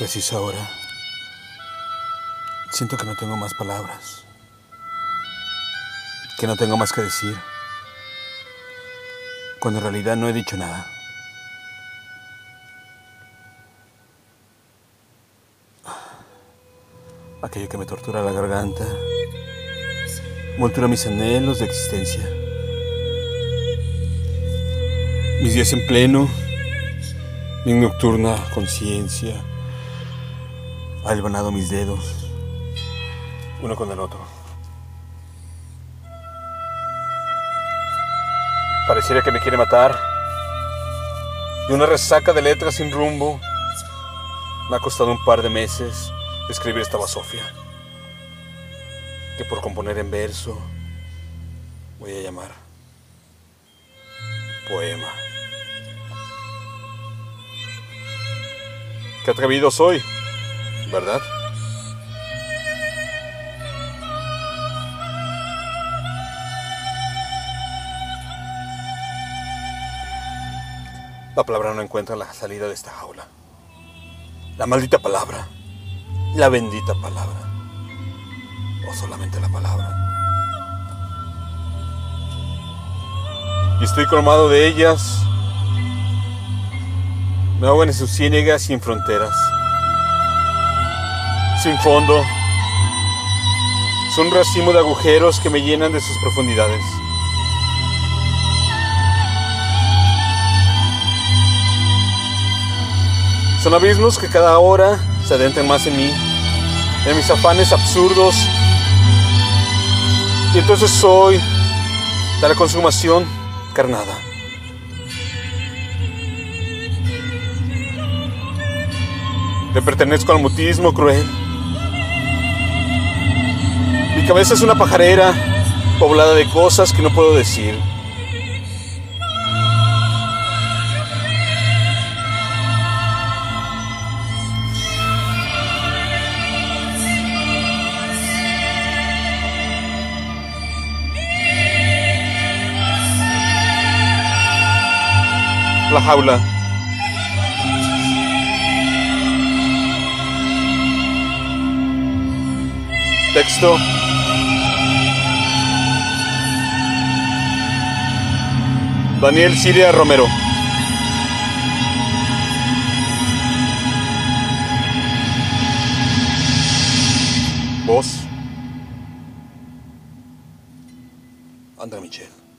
Preciso ahora. Siento que no tengo más palabras. Que no tengo más que decir. Cuando en realidad no he dicho nada. Aquello que me tortura la garganta. Moltura mis anhelos de existencia. Mis días en pleno. Mi nocturna conciencia. Ha hilvanado mis dedos. Uno con el otro. Pareciera que me quiere matar. De una resaca de letras sin rumbo. Me ha costado un par de meses escribir esta basofia. Que por componer en verso voy a llamar poema. Qué atrevido soy, ¿verdad? La palabra no encuentra la salida de esta jaula. La maldita palabra. La bendita palabra. O solamente la palabra. Y estoy colmado de ellas. Me ahogan en sus ciénegas sin fronteras. Sin fondo. Son un racimo de agujeros que me llenan de sus profundidades. Son abismos que cada hora se adentran más en mí, en mis afanes absurdos. Y entonces soy de la consumación carnada. Le pertenezco al mutismo cruel. Cabeza es una pajarera poblada de cosas que no puedo decir. La jaula. Texto. Daniel Siria Romero. Voz. André Michel.